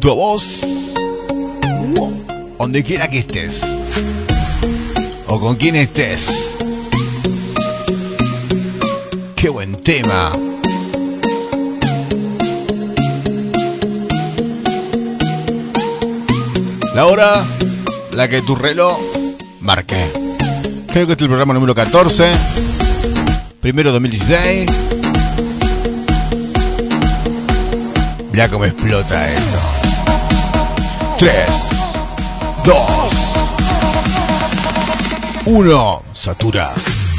junto a vos. Donde quiera que estés o con quien estés. Qué buen tema. La hora, la que tu reloj marque. Creo que este es el programa número 14. Primero 2016. Mira cómo explota esto. 3, 2, 1. Satura.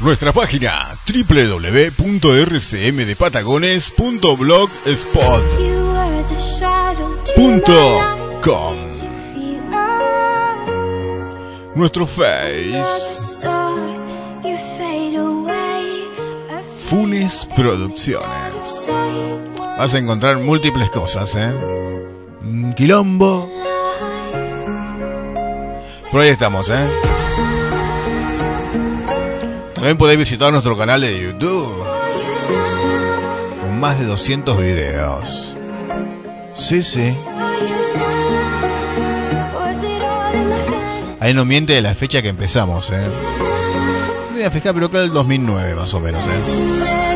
Nuestra página www.rcmdepatagones.blogspot.com Nuestro face Funes Producciones Vas a encontrar múltiples cosas, ¿eh? Un quilombo Por ahí estamos, ¿eh? También podéis visitar nuestro canal de YouTube con más de 200 videos. Sí, sí. Ahí no miente de la fecha que empezamos, ¿eh? Voy a fijar, pero creo el 2009 más o menos, ¿eh?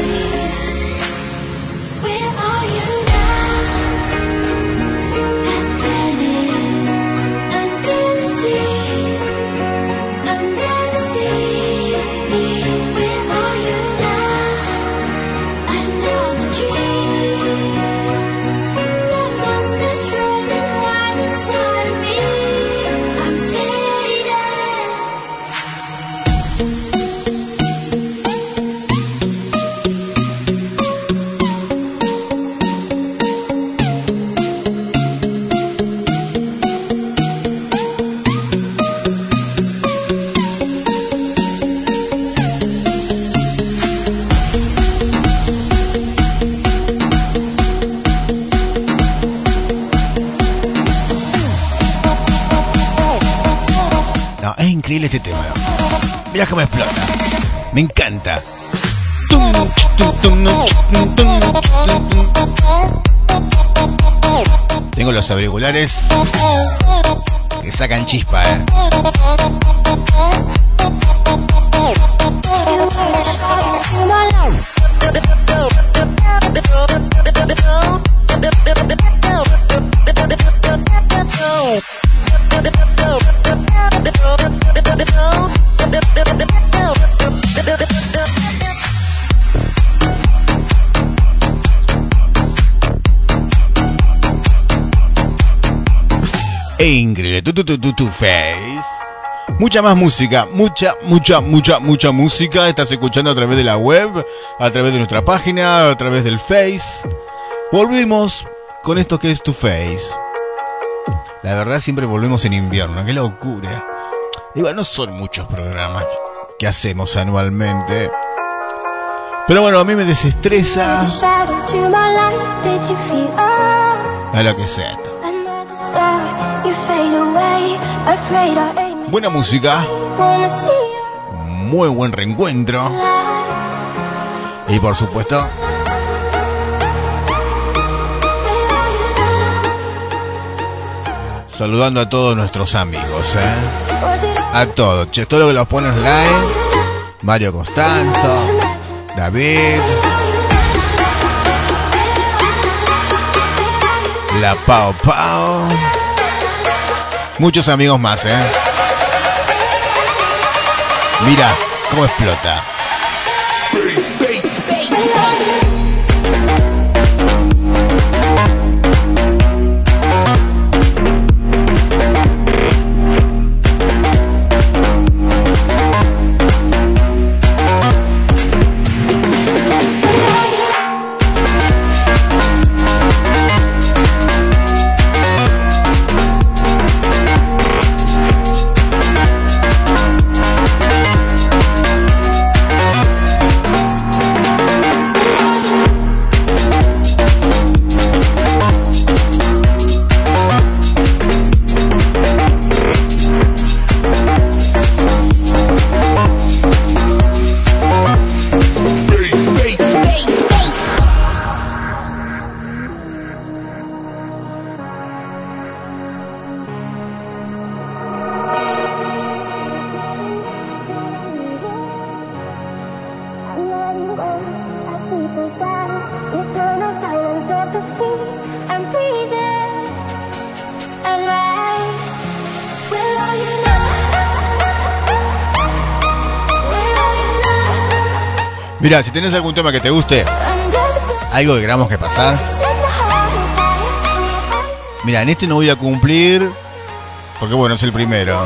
Mira cómo explota. Me encanta. Tengo los auriculares que sacan chispa, ¿eh? E increíble. Tu, tu, tu, tu, tu face. Mucha más música, mucha, mucha, mucha, mucha música. Estás escuchando a través de la web, a través de nuestra página, a través del Face. Volvimos con esto que es tu Face. La verdad siempre volvemos en invierno, qué locura. Igual no son muchos programas que hacemos anualmente. Pero bueno, a mí me desestresa. A lo que sea esto. Buena música. Muy buen reencuentro. Y por supuesto. Saludando a todos nuestros amigos, ¿eh? A todos. Che, todo lo que los pone online. Mario Costanzo. David. La Pau Pau. Muchos amigos más, ¿eh? Mira cómo explota. Mira, si tienes algún tema que te guste, algo que queramos que pasar. Mira, en este no voy a cumplir, porque bueno, es el primero.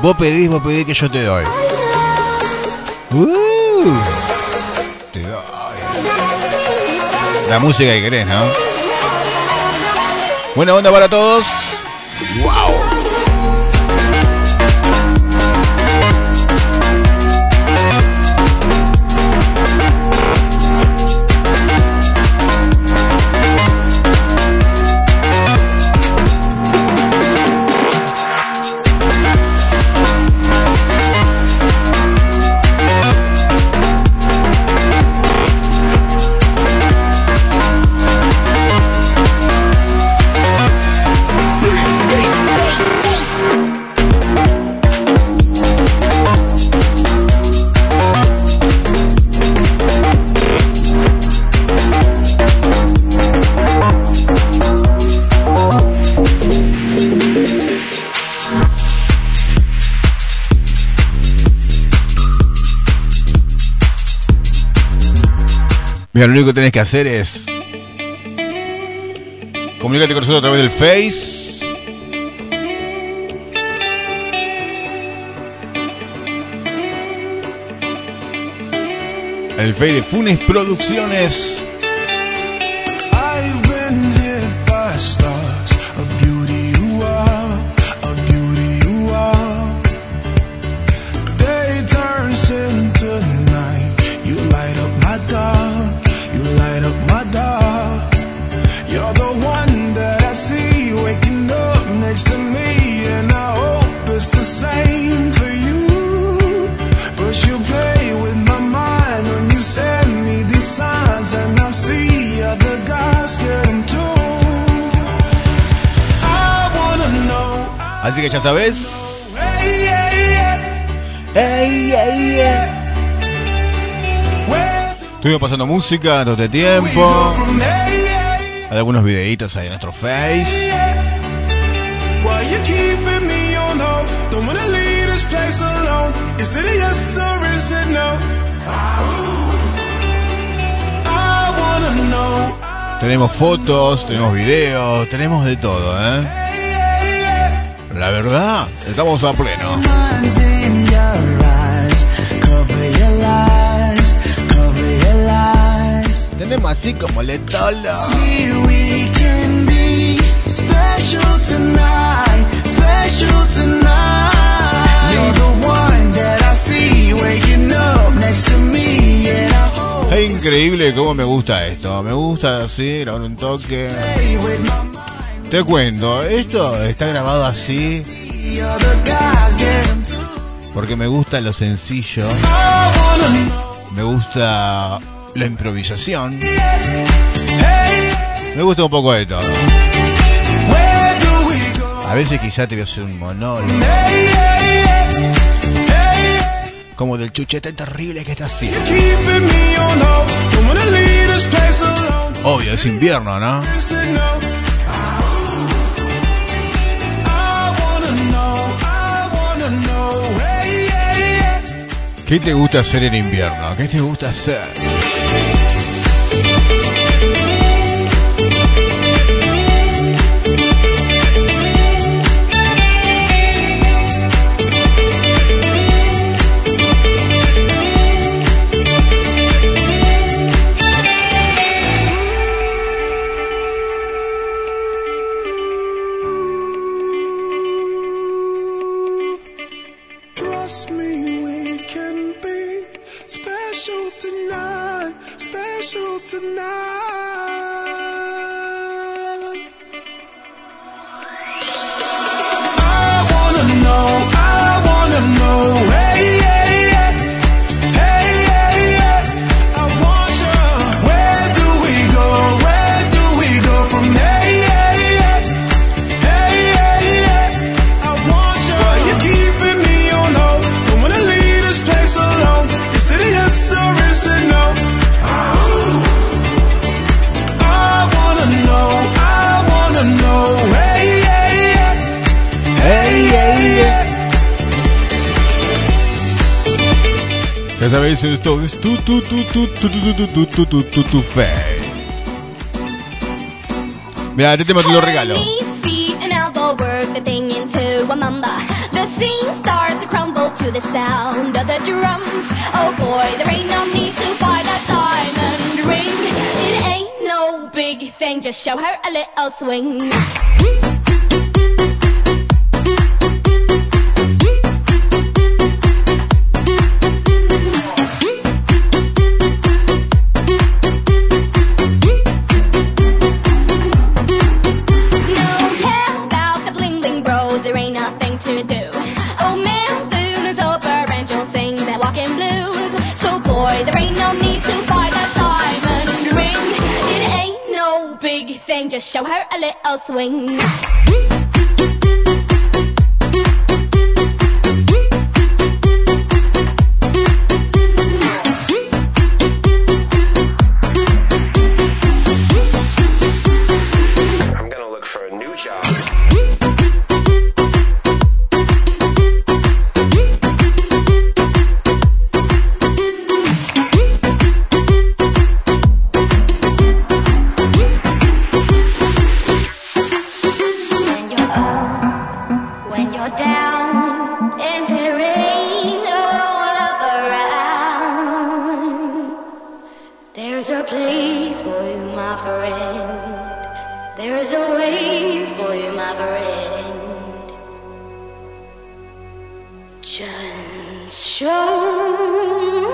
Vos pedís, vos pedís que yo te doy. Uh, te doy. La música que querés, ¿no? Buena onda para todos. Lo único que tenés que hacer es comunícate con nosotros a través del Face. El Face de Funes Producciones. Ya sabes. Estuvimos pasando música todo este tiempo. Hay algunos videitos ahí en nuestro face. Tenemos fotos, tenemos videos, tenemos de todo, ¿eh? La verdad, estamos a pleno. Tenemos así como le tolo. Es increíble cómo me gusta esto. Me gusta así, grabar un toque. Te cuento, esto está grabado así porque me gusta lo sencillo, me gusta la improvisación, me gusta un poco de todo. A veces quizá te voy a hacer un monólogo. Como del chuchete terrible que está haciendo. Obvio, es invierno, ¿no? ¿Qué te gusta hacer en invierno? ¿Qué te gusta hacer? Sabéis, esto es tu tu tu tu tu tu tu tu tu tu tu tu fe. Mira, este tema te lo regalo. The scene starts to crumble to show her a little swing. There's a place for you, my friend. There's a way for you, my friend. Just show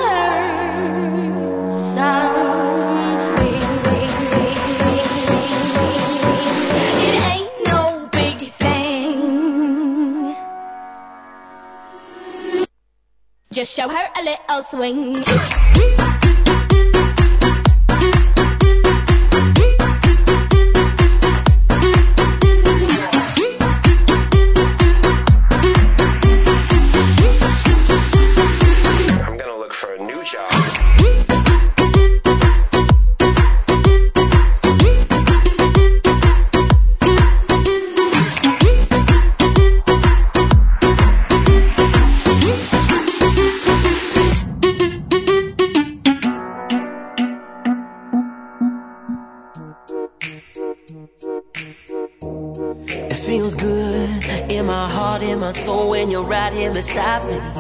her. Just show her a little swing. trap me.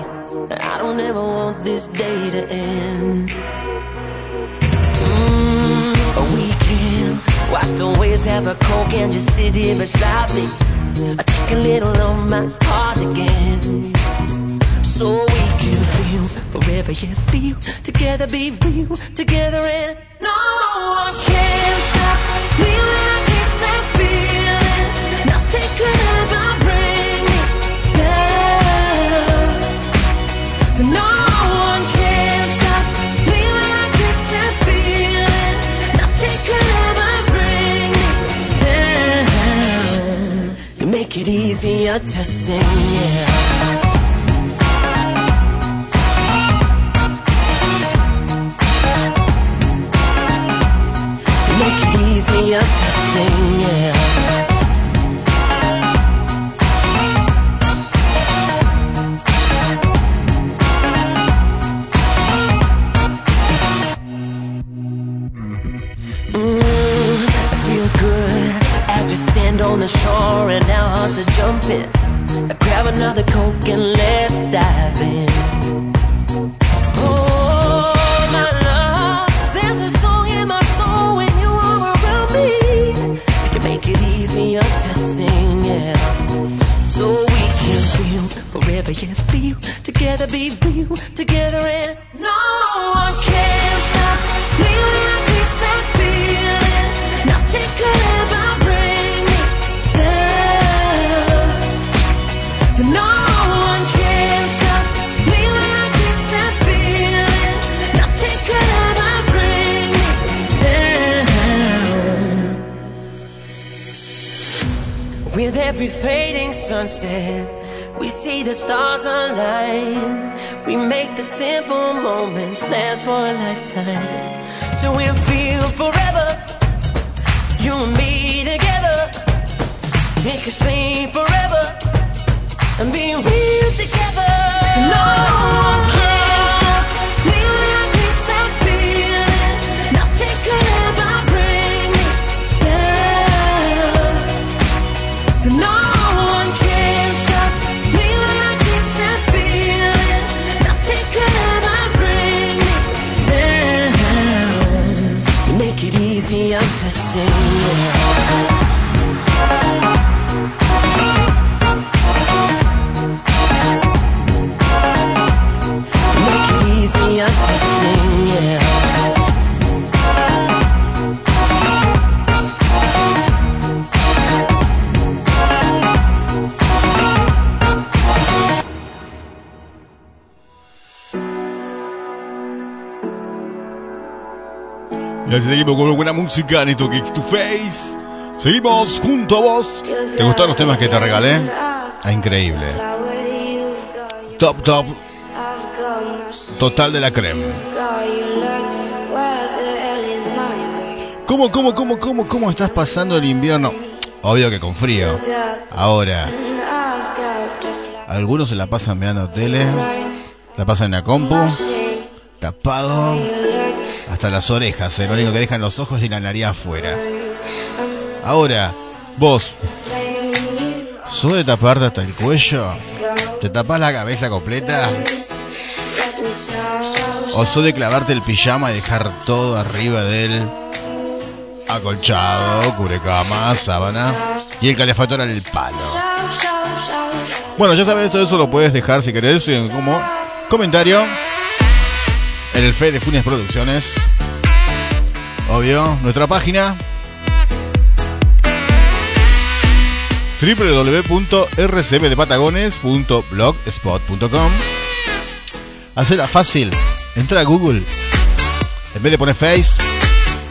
make it easier to sing, yeah. Así seguimos con buena música en esto to Face. Seguimos junto a vos. ¿Te gustaron los temas que te regalé? Ah, increíble. Top, top. Total de la crema. ¿Cómo, cómo, cómo, cómo, cómo estás pasando el invierno? Obvio que con frío. Ahora. Algunos se la pasan mirando tele. La pasan en la compu. Tapado. Hasta las orejas. ¿eh? Lo único que dejan los ojos y la nariz afuera. Ahora, vos. ¿Sos de taparte hasta el cuello? ¿Te tapas la cabeza completa? ¿O sos de clavarte el pijama y dejar todo arriba de él? Acolchado, cubrecama, sábana y el calefactor al palo. Bueno, ya sabes, todo eso lo puedes dejar si querés como comentario en el Fe de Funes Producciones. Obvio, nuestra página www.rcbdepatagones.blogspot.com Hacela fácil, entra a Google. En vez de poner Face,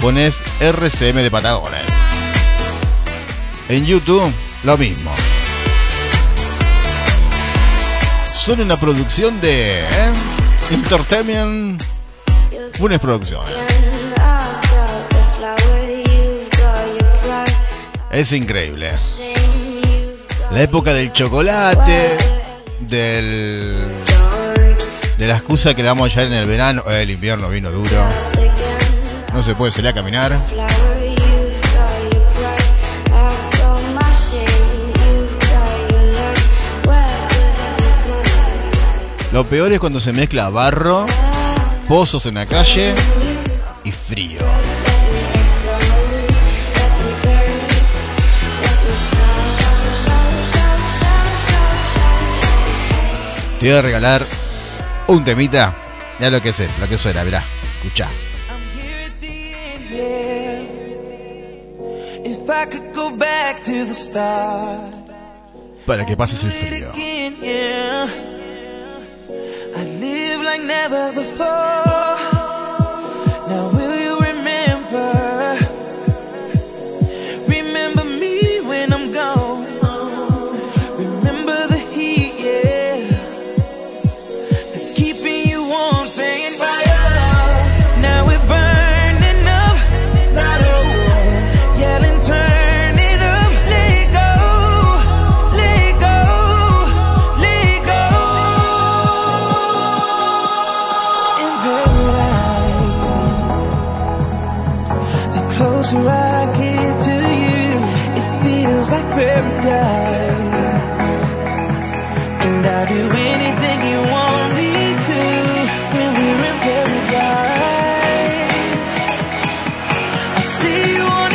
pones RCM de Patagones. En YouTube, lo mismo. Son una producción de ¿eh? Entertainment Funes Producciones. Es increíble. La época del chocolate, del de la excusa que damos ya en el verano, el invierno vino duro. No se puede salir a caminar. Lo peor es cuando se mezcla barro, pozos en la calle y frío. Te voy a regalar un temita. Ya lo que sé, lo que suena, mirá, escucha. Para que pases el frío. ever before. You on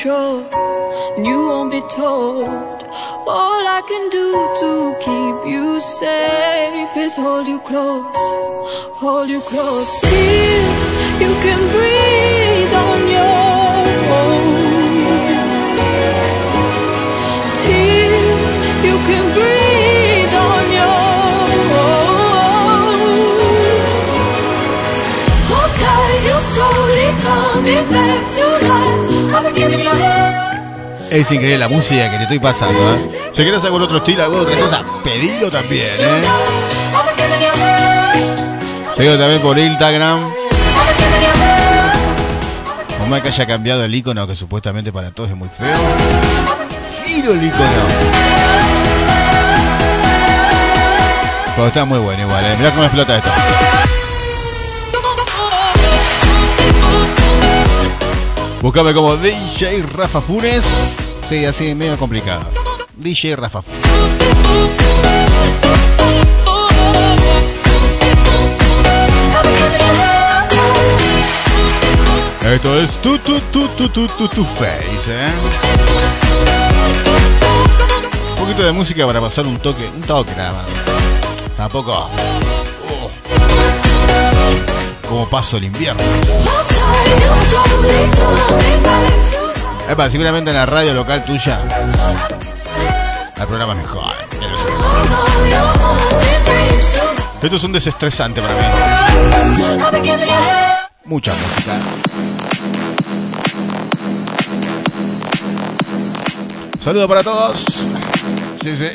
control, and you won't be told. All I can do to keep you safe is hold you close, hold you close. Till you can breathe on your own. Till you can breathe on your own. Hold tight, you're slowly coming back to Es increíble la música que te estoy pasando, ¿eh? Si quieres algún otro estilo, alguna otra cosa, pedilo también, ¿eh? Seguido también por Instagram. Por más que haya cambiado el icono, que supuestamente para todos es muy feo. Firo el icono. Pero está muy bueno igual, ¿eh? Mirá cómo explota esto. Búscame como DJ Rafa Funes. Sí, así medio complicado. DJ Rafa Funes. Esto es tu tu tu tu tu tu tu face, ¿eh? Un poquito de música para pasar un toque, un toque nada más. Tampoco. Como paso el invierno. Epa, seguramente en la radio local tuya el programa es mejor. Esto es un desestresante para mí. Mucha música. Saludo para todos. Sí, sí.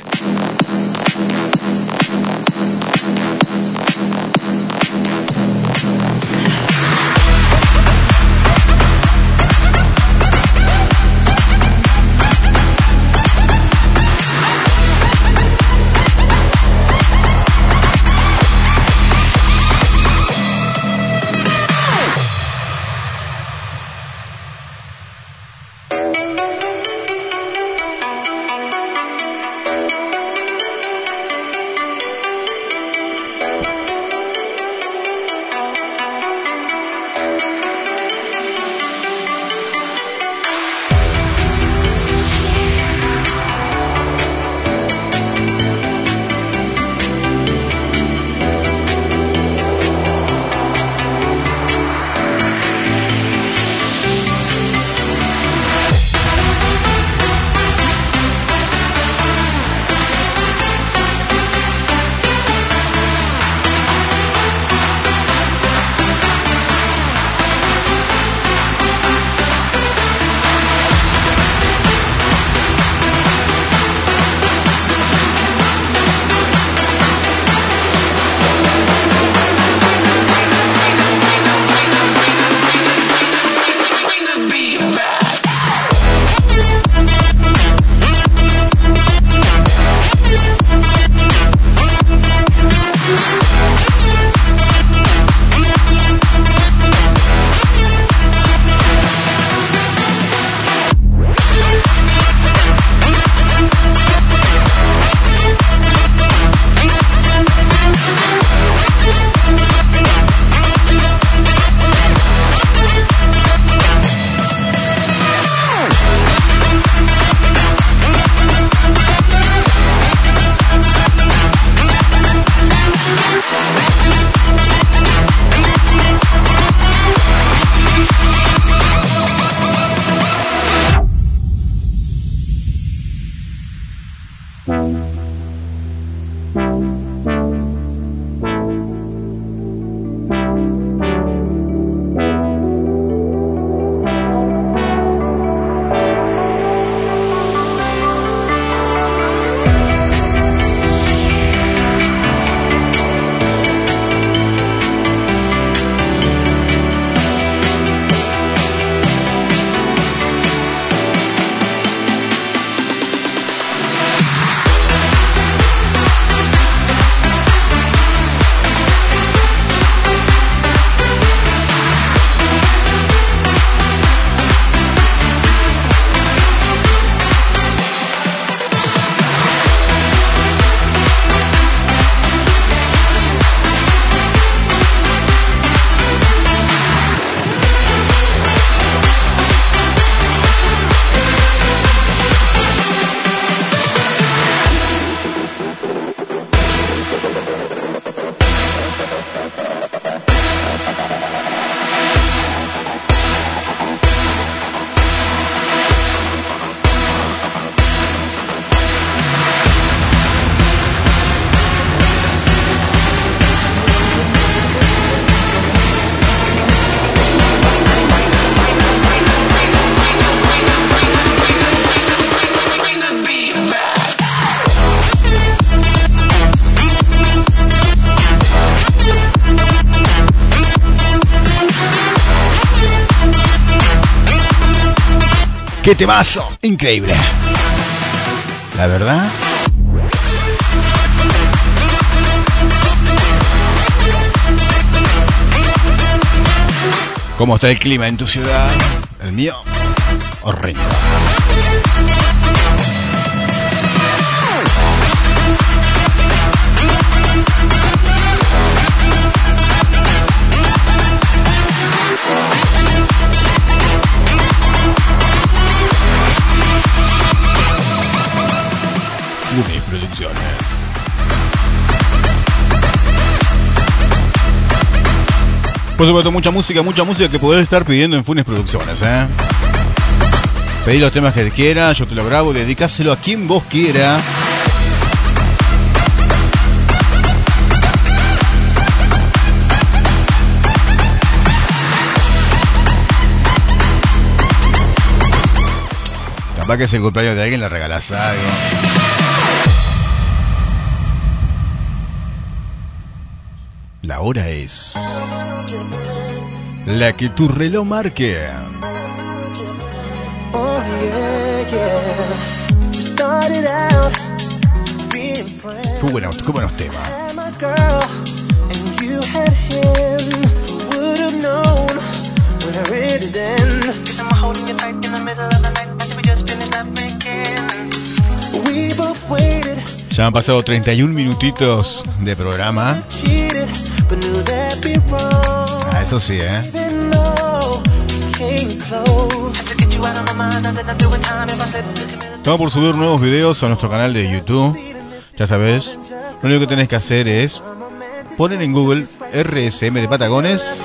Increíble. La verdad. ¿Cómo está el clima en tu ciudad? El mío, horrendo. Por supuesto, mucha música, mucha música que podés estar pidiendo en Funes Producciones, ¿eh? Pedí los temas que quieras, yo te lo grabo, dedicáselo a quien vos quiera. Capaz que es el cumpleaños de alguien, le regalás algo. La hora es la que tu reloj marque. Oh. Qué buenos, qué buenos temas. We both waited, Ya han pasado 31 minutitos de programa. Ah, eso sí, ¿eh? Estamos por subir nuevos videos a nuestro canal de YouTube. Ya sabes, lo único que tenés que hacer es poner en Google RSM de Patagones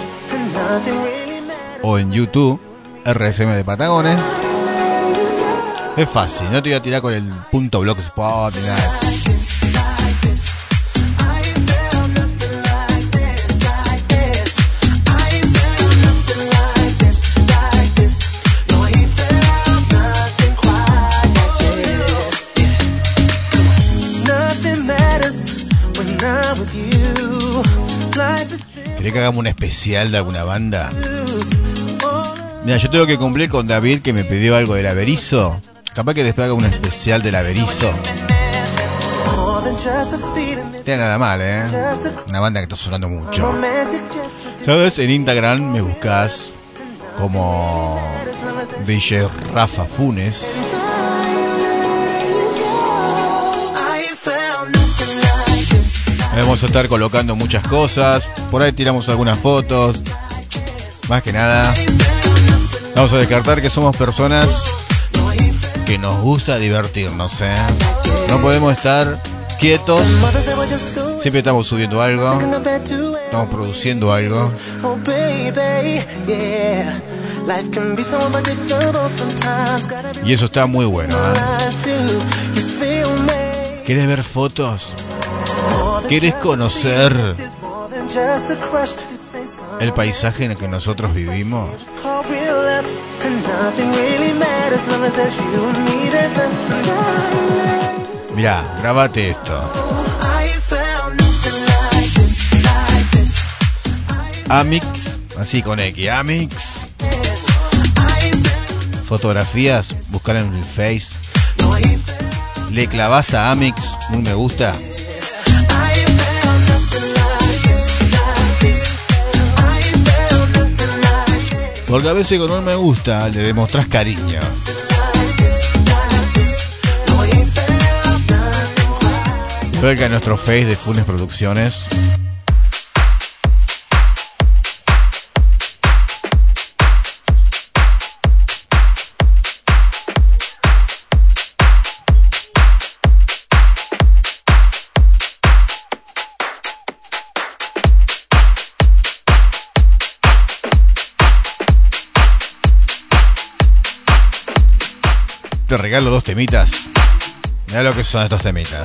o en YouTube RSM de Patagones. Es fácil, no te voy a tirar con el punto blogspot ni nada. ¿Querés que hagamos un especial de alguna banda? Mira, yo tengo que cumplir con David que me pidió algo del Averizo. Capaz que después un especial del Averizo. Tiene nada mal, ¿eh? Una banda que está sonando mucho. ¿Sabes? En Instagram me buscas como DJ Rafa Funes. Vamos a estar colocando muchas cosas. Por ahí tiramos algunas fotos. Más que nada. Vamos a descartar que somos personas que nos gusta divertirnos, ¿eh? No podemos estar quietos. Siempre estamos subiendo algo. Estamos produciendo algo. Oh Y eso está muy bueno, ¿eh? ¿Quieres ver fotos? ¿Quieres conocer el paisaje en el que nosotros vivimos? Mirá, grabate esto. This. Amix, así con X, Amix. Fotografías, buscar en el Face. Le clavas a Amix un me gusta. Porque a veces con un me gusta le demostrás cariño. Cerca de nuestro Face de Funes Producciones. Te regalo dos temitas. Mira lo que son estos temitas.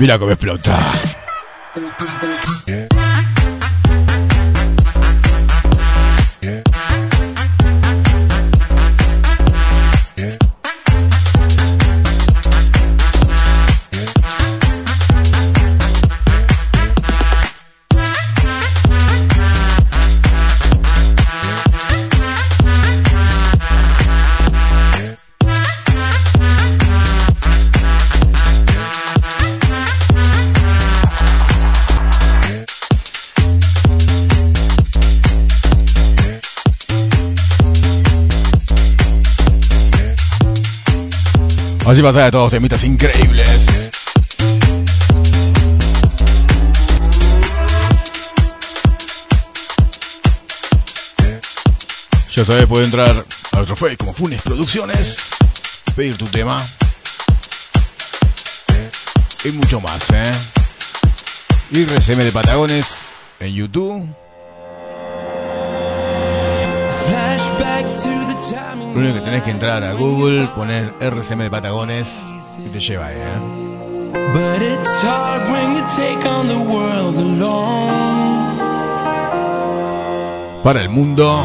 Mira cómo explota. Así pasa de todos temitas increíbles. Ya sabes, puede entrar a nuestro como Funes Producciones, pedir tu tema y mucho más, ¿eh? RCM de Patagones en YouTube. Lo único que tenés que entrar a Google, poner RCM de Patagones y te lleva ahí, ¿eh? But it's hard when you take on the world alone. Para el mundo,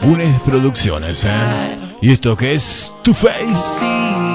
Funes Producciones, ¿eh? Y esto que es Tu Face.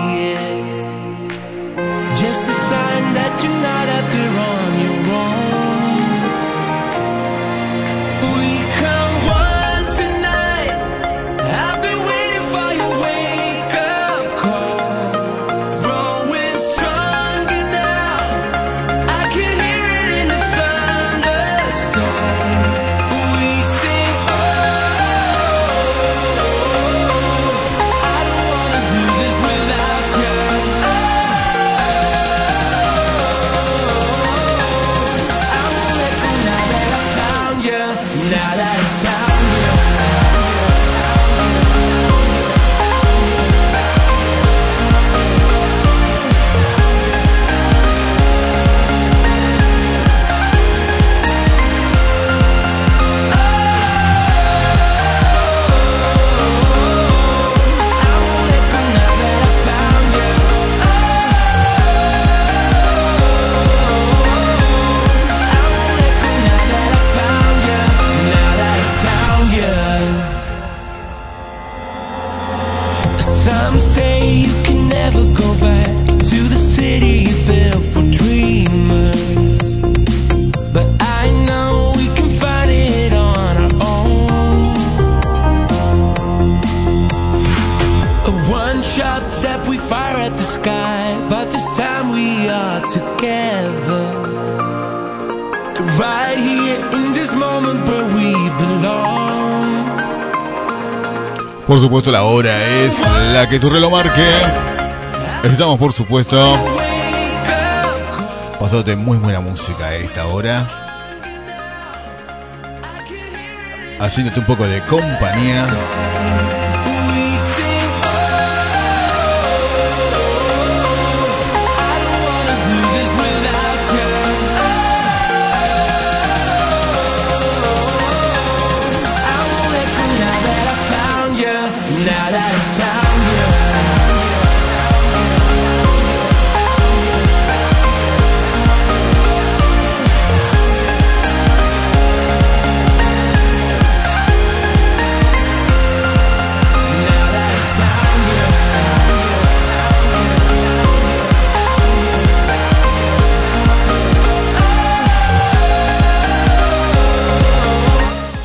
Supuesto, la hora es la que tu reloj marque. Estamos, por supuesto, pasándote muy buena música a esta hora. Haciéndote un poco de compañía.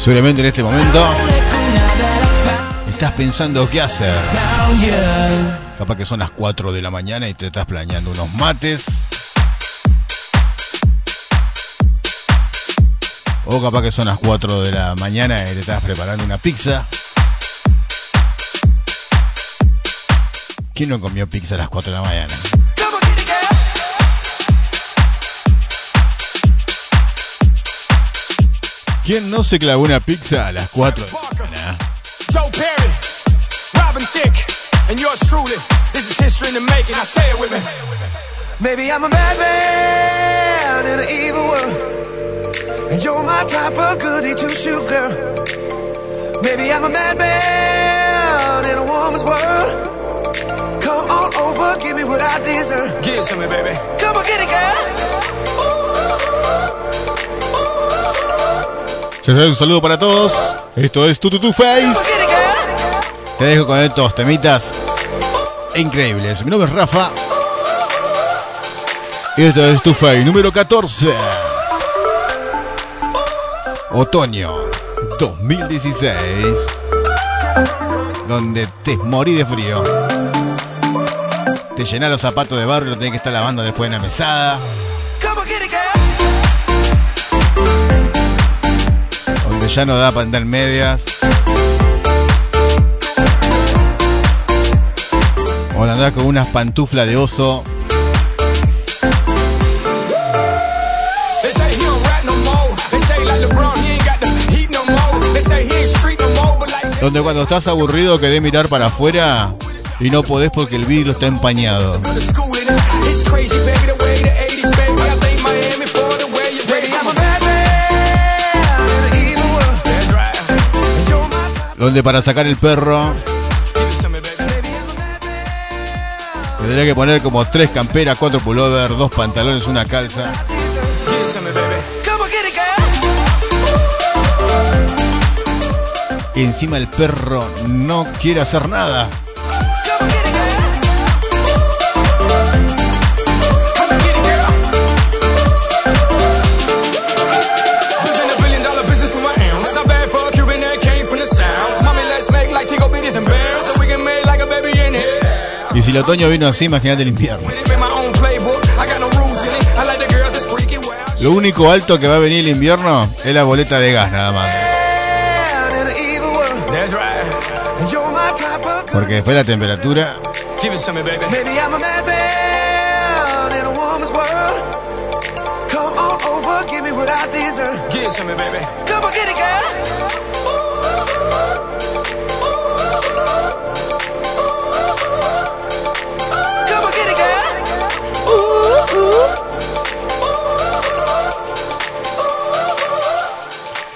Seguramente en este momento estás pensando qué hacer. Capaz que son las 4 de la mañana y te estás planeando unos mates. O capaz que son las 4 de la mañana y te estás preparando una pizza. ¿Quién no comió pizza a las 4 de la mañana? ¿Quién no se clavó una pizza a las 4 de la? Joe Perry, Robin Thicke, and yours truly. This is history in the making. I say it with me. Maybe I'm a madman in an evil world. And you're my type of goody two shoe girl. Maybe I'm a madman in a woman's world. Come on, on over, give me what I deserve. Give it to me, baby. Come on, get it, girl. Un saludo para todos. Esto es Tu Tu Face. Te dejo con estos temitas increíbles. Mi nombre es Rafa. Y esto es Tu Face número 14. Otoño 2016. Donde te morí de frío. Te llenas los zapatos de barro y tenés que estar lavando después en la mesada. Ya no da para andar medias. O andar con unas pantuflas de oso. Donde cuando estás aburrido querés mirar para afuera y no podés porque el vidrio está empañado. Donde para sacar el perro tendría que poner como tres camperas, cuatro pullovers, dos pantalones, una calza. Y encima el perro no quiere hacer nada. Si el otoño vino así, imagínate el invierno. Lo único alto que va a venir el invierno es la boleta de gas nada más. Porque después la temperatura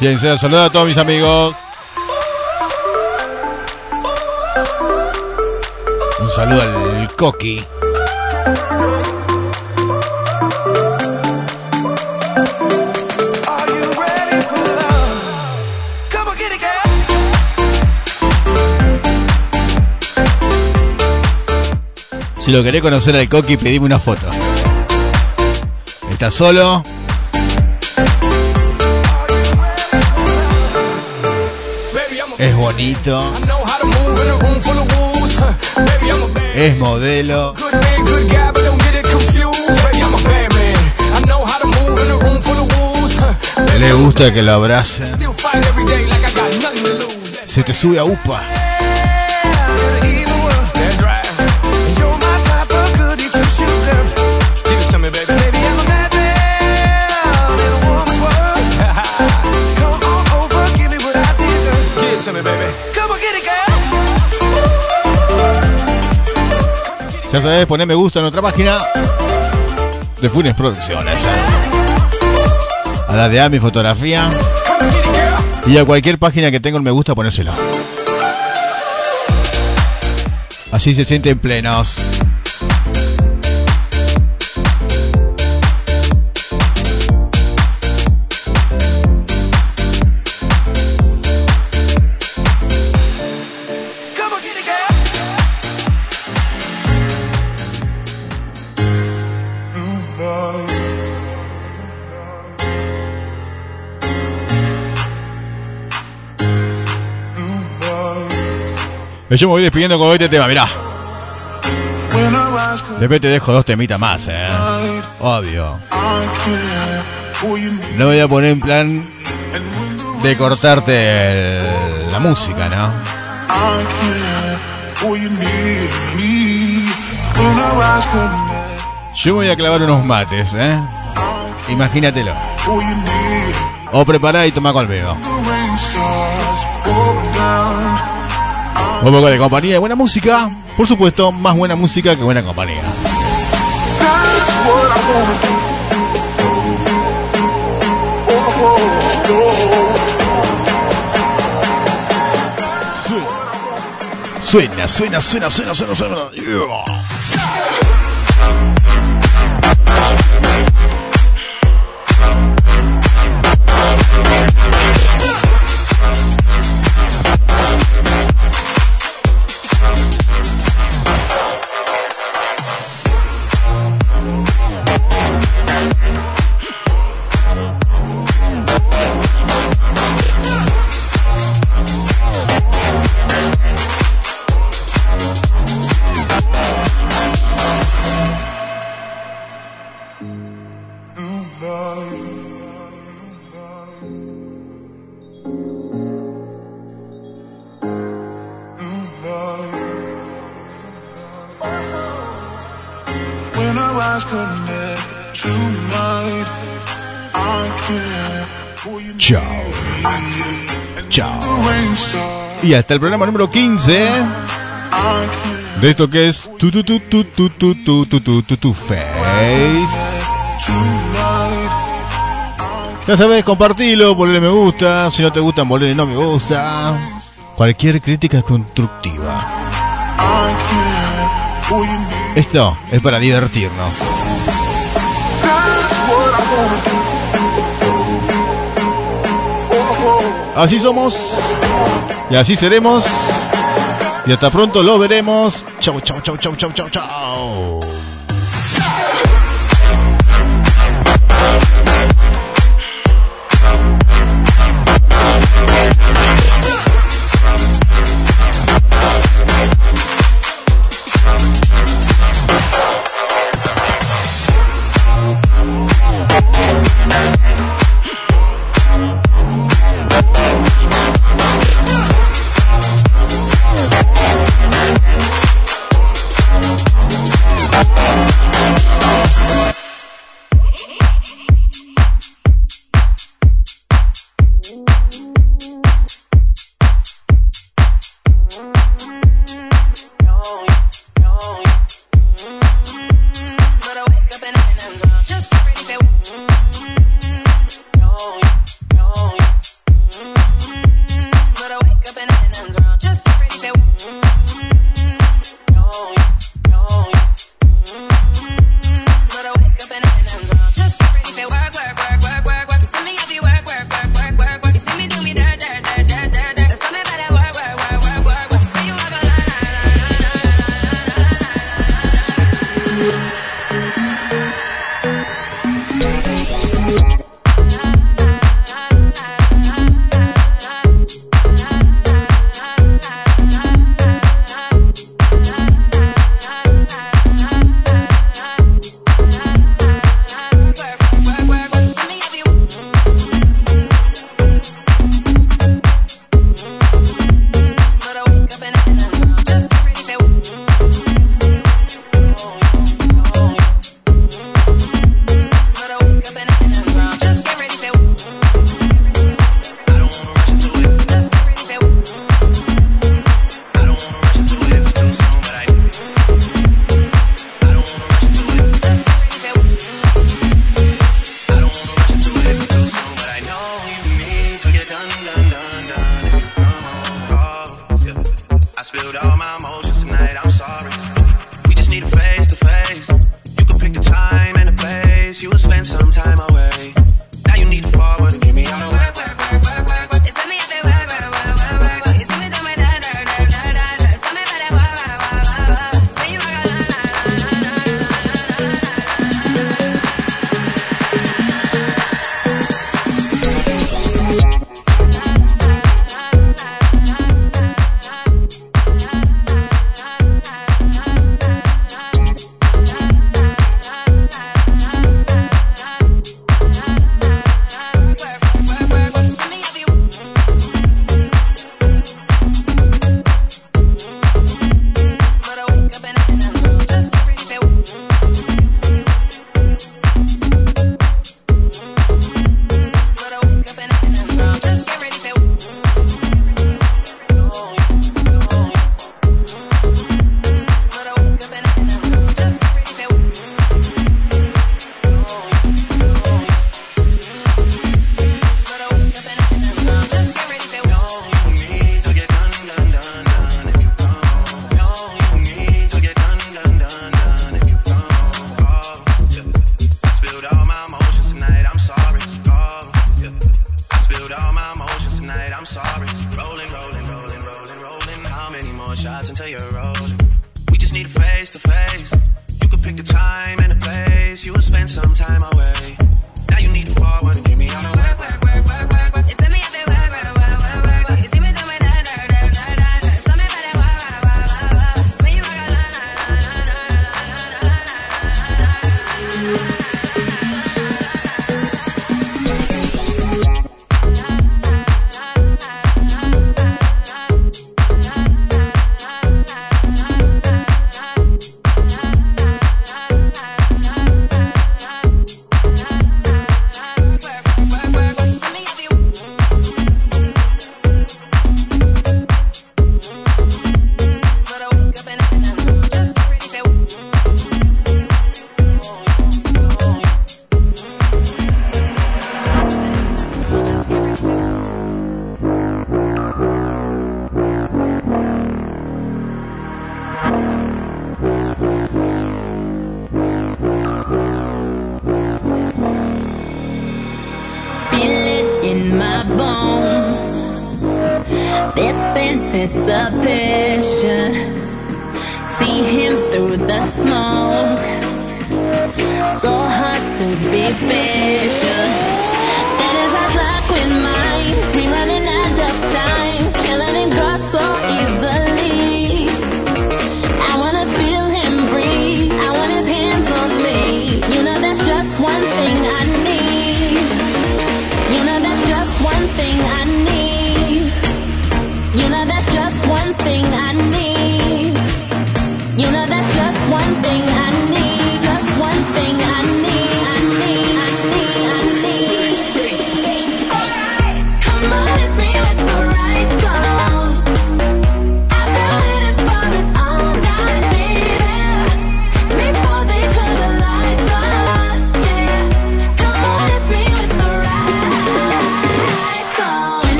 Bien, se los saludo a todos mis amigos. Un saludo al Coqui. Si lo querés conocer al Coqui, pedime una foto. ¿Está solo? Full of wolves. Huh. Le gusta que lo abracen. Se te sube a upa. Ya sabes, poné me gusta en nuestra página de Funes Producciones. A la de A mi fotografía y a cualquier página que tenga un me gusta ponérselo. Así se sienten plenos. Yo me voy despidiendo con este tema, mirá. Después te dejo dos temitas más, eh. Obvio. No voy a poner en plan de cortarte el- la música, ¿no? Yo voy a clavar unos mates, ¿eh? Imagínatelo. O prepará y toma conmigo. Un poco de compañía y buena música. Por supuesto, más buena música que buena compañía. Suena, suena, suena, suena, suena, suena. Y hasta el programa número 15 I can't de esto que es tu tu tu tu tu tu tu tu tu tu face. Ya sabes, compartilo, ponle me gusta. Si no te gustan, ponle no me gusta. Cualquier crítica es constructiva. Esto es para divertirnos. Así somos y así seremos. Y hasta pronto lo veremos. Chau, chau, chau, chau, chau, chau, chau. made.